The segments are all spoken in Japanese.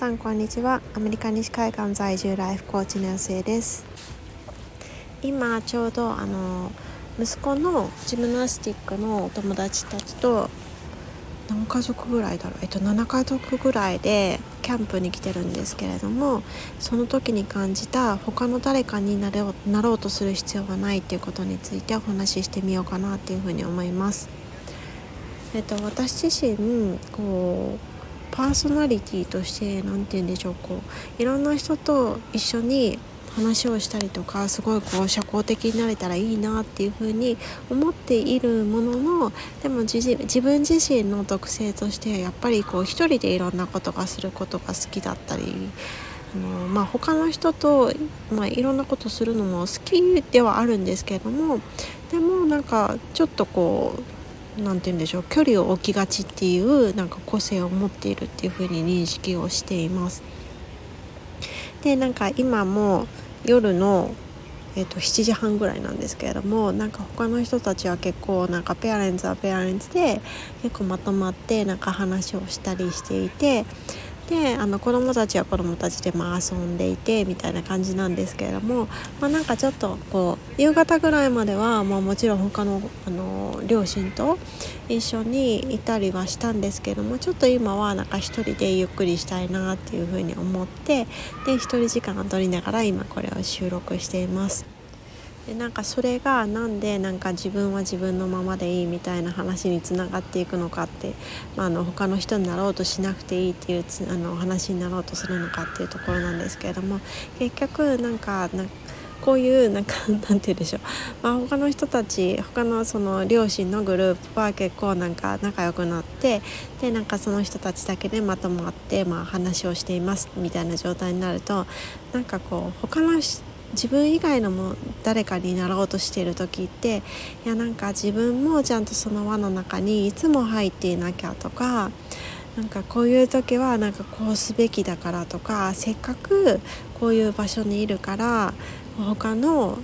さんこんにちは。アメリカ西海岸在住ライフコーチの安江です。今ちょうどあの息子のジムナスティックのお友達たちと何家族ぐらいだろう、えっと、7家族ぐらいでキャンプに来てるんですけれどもその時に感じた他の誰かになろうなろうとする必要はないっていうことについてお話ししてみようかなっていうふうに思います。えっと、私自身こうパーソナリティとして何て言うんでしょうこういろんな人と一緒に話をしたりとかすごいこう社交的になれたらいいなっていうふうに思っているもののでも自分自身の特性としてやっぱりこう一人でいろんなことがすることが好きだったりあの、まあ、他の人と、まあ、いろんなことするのも好きではあるんですけれどもでもなんかちょっとこう何て言うんでしょう距離を置きがちっていうなんか個性を持っているっていうふうに認識をしています。でなんか今も夜のえーと、7時半ぐらいなんですけれどもなんか他の人たちは結構なんかペアレンツはペアレンツで結構まとまってなんか話をしたりしていてであの子供たちは子供たちでまあ遊んでいてみたいな感じなんですけれども、まあ、なんかちょっとこう夕方ぐらいまでは、まあ、もちろん他のあの両親と一緒にいたりはしたんですけどもちょっと今はなんか一人でゆっくりしたいなっていうふうに思ってで一人時間を取りながら今これを収録しています。でなんかそれがなんでなんか自分は自分のままでいいみたいな話につながっていくのかって、まあ、あの他の人になろうとしなくていいっていうあの話になろうとするのかっていうところなんですけれども結局なんかなこういうなんか なんて言うんでしょう、まあ、他の人たち他のその両親のグループは結構なんか仲良くなってでなんかその人たちだけでまとまって、まあ、話をしていますみたいな状態になるとなんかこう他の人自分以外のも誰かになろうとしている時っていやなんか自分もちゃんとその輪の中にいつも入っていなきゃとかなんかこういう時はなんかこうすべきだからとかせっかくこういう場所にいるから他の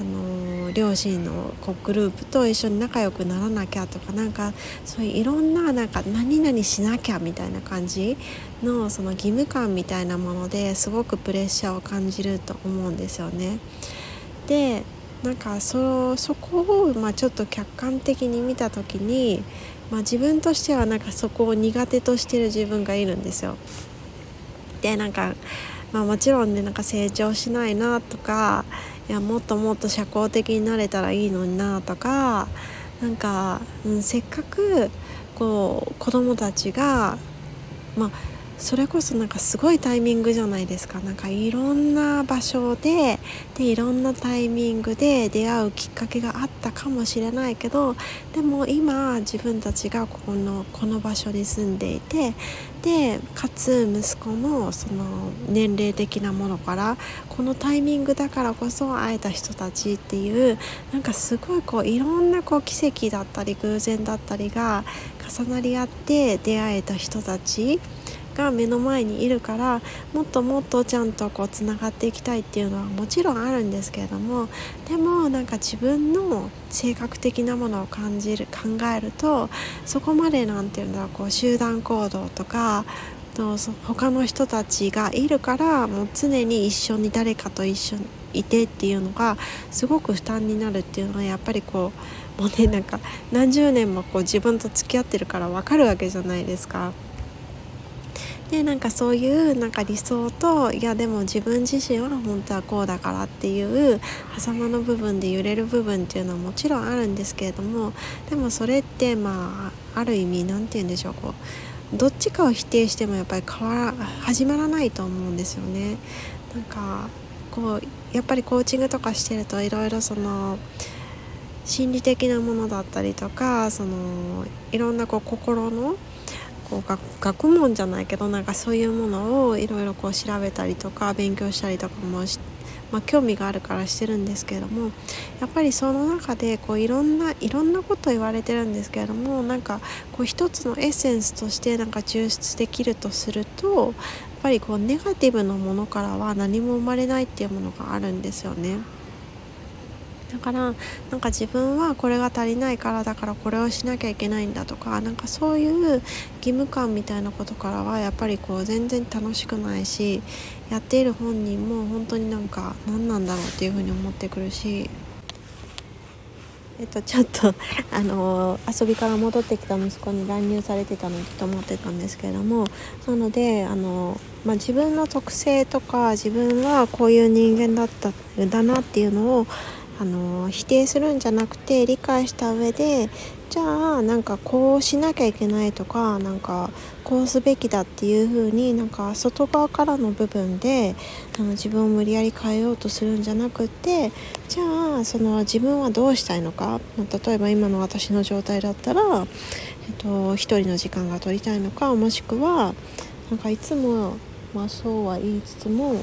あの両親のこうグループと一緒に仲良くならなきゃとかなんかそういういろんななんか何々しなきゃみたいな感じのその義務感みたいなものですごくプレッシャーを感じると思うんですよね。でなんかそそこを、まあ、ちょっと客観的に見た時に、まあ、自分としてはなんかそこを苦手としてる自分がいるんですよ。でなんかまあ、もちろんねなんか成長しないなとかいやもっともっと社交的になれたらいいのになとかなんか、うん、せっかくこう子供たちがまあそれこそなんかすごいタイミングじゃないですか。なんかいろんな場所ででいろんなタイミングで出会うきっかけがあったかもしれないけどでも今自分たちがここのこの場所に住んでいてでかつ息子のその年齢的なものからこのタイミングだからこそ会えた人たちっていうなんかすごいこういろんなこう奇跡だったり偶然だったりが重なり合って出会えた人たちが目の前にいるからもっともっとちゃんとこうつながっていきたいっていうのはもちろんあるんですけれどもでもなんか自分の性格的なものを感じる考えるとそこまで何て言うんだろうこう集団行動とかと他の人たちがいるからもう常に一緒に誰かと一緒にいてっていうのがすごく負担になるっていうのはやっぱりこうもうねなんか何十年もこう自分と付き合ってるから分かるわけじゃないですか。でなんかそういうなんか理想といやでも自分自身は本当はこうだからっていう狭間の部分で揺れる部分っていうのはもちろんあるんですけれどもでもそれってまあある意味何て言うんでしょうこうどっちかを否定してもやっぱり変わら始まらないと思うんですよね。なんかこうやっぱりコーチングとかしてるといろいろその心理的なものだったりとかそのいろんなこう心のこう学問じゃないけどなんかそういうものをいろいろ調べたりとか勉強したりとかもまあ、興味があるからしてるんですけれどもやっぱりその中でこういろんないろんなこと言われてるんですけれどもなんかこう一つのエッセンスとしてなんか抽出できるとするとやっぱりこうネガティブなものからは何も生まれないっていうものがあるんですよね。だからなんか自分はこれが足りないからだからこれをしなきゃいけないんだとかなんかそういう義務感みたいなことからはやっぱりこう全然楽しくないしやっている本人も本当になんか何なんだろうっていうふうに思ってくるしえっと、ちょっと あの遊びから戻ってきた息子に乱入されてたのと思ってたんですけれどもなのであの、まあ、自分の特性とか自分はこういう人間だっただなっていうのをあの否定するんじゃなくて理解した上でじゃあなんかこうしなきゃいけないとかなんかこうすべきだっていう風になんか外側からの部分であの自分を無理やり変えようとするんじゃなくってじゃあその自分はどうしたいのか例えば今の私の状態だったら、えっと、一人の時間が取りたいのかもしくはなんかいつもまあそうは言いつつも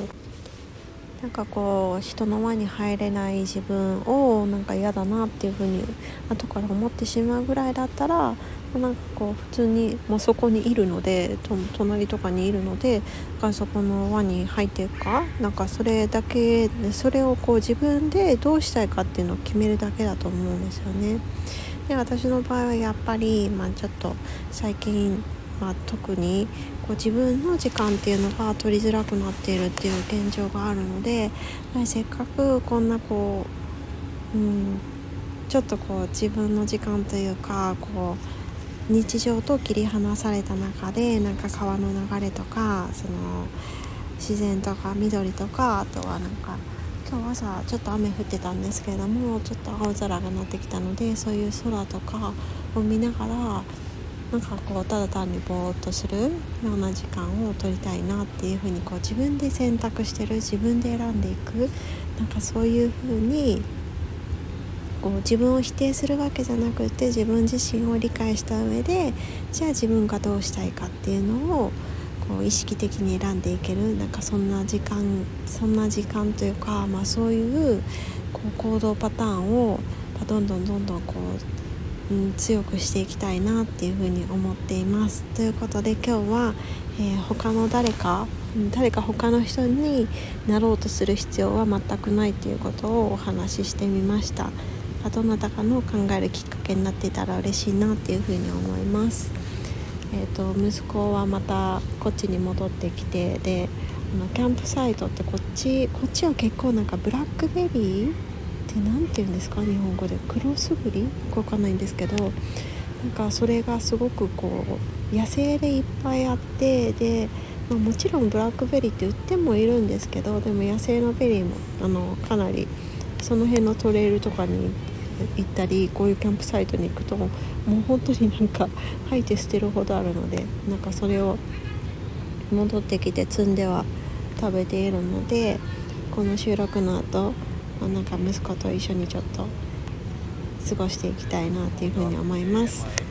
なんかこう人の輪に入れない自分をなんか嫌だなっていうふうに後から思ってしまうぐらいだったらなんかこう普通に、まあ、そこにいるので隣とかにいるのでそこの輪に入っていくか？なんかそれだけそれをこう自分でどうしたいかっていうのを決めるだけだと思うんですよね。で私の場合はやっぱり、まあ、ちょっと最近まあ、特にこう自分の時間っていうのが取りづらくなっているっていう現状があるのでませっかくこんなこう、うん、ちょっとこう自分の時間というかこう日常と切り離された中でなんか川の流れとかその自然とか緑とかあとはなんか今日朝ちょっと雨降ってたんですけれどもちょっと青空がなってきたのでそういう空とかを見ながらなんかこうただ単にぼーっとするような時間を取りたいなっていうふうにこう自分で選択してる自分で選んでいくなんかそういうふうにこう自分を否定するわけじゃなくて自分自身を理解した上でじゃあ自分がどうしたいかっていうのをこう意識的に選んでいけるなんかそんな時間そんな時間というか、まあ、そういうこう行動パターンをどんどんどんどんこううん、強くしていきたいなっていうふうに思っています。ということで今日は、えー、他の誰か、誰か他の人になろうとする必要は全くないということをお話ししてみました。どなたかの考えるきっかけになっていたら嬉しいなっていうふうに思います。えーと、と息子はまたこっちに戻ってきてであのキャンプサイトってこっちこっちは結構なんかブラックベリーで何て言うんですか？日本語で黒すぐり？わかんないんですけどなんかそれがすごくこう野生でいっぱいあってで、まあ、もちろんブラックベリーって売ってもいるんですけどでも野生のベリーもあのかなりその辺のトレイルとかに行ったりこういうキャンプサイトに行くともう本当になんか吐いて捨てるほどあるのでなんかそれを戻ってきて摘んでは食べているのでこの収録の後あ、なんか息子と一緒にちょっと過ごしていきたいなっていうふうに思います。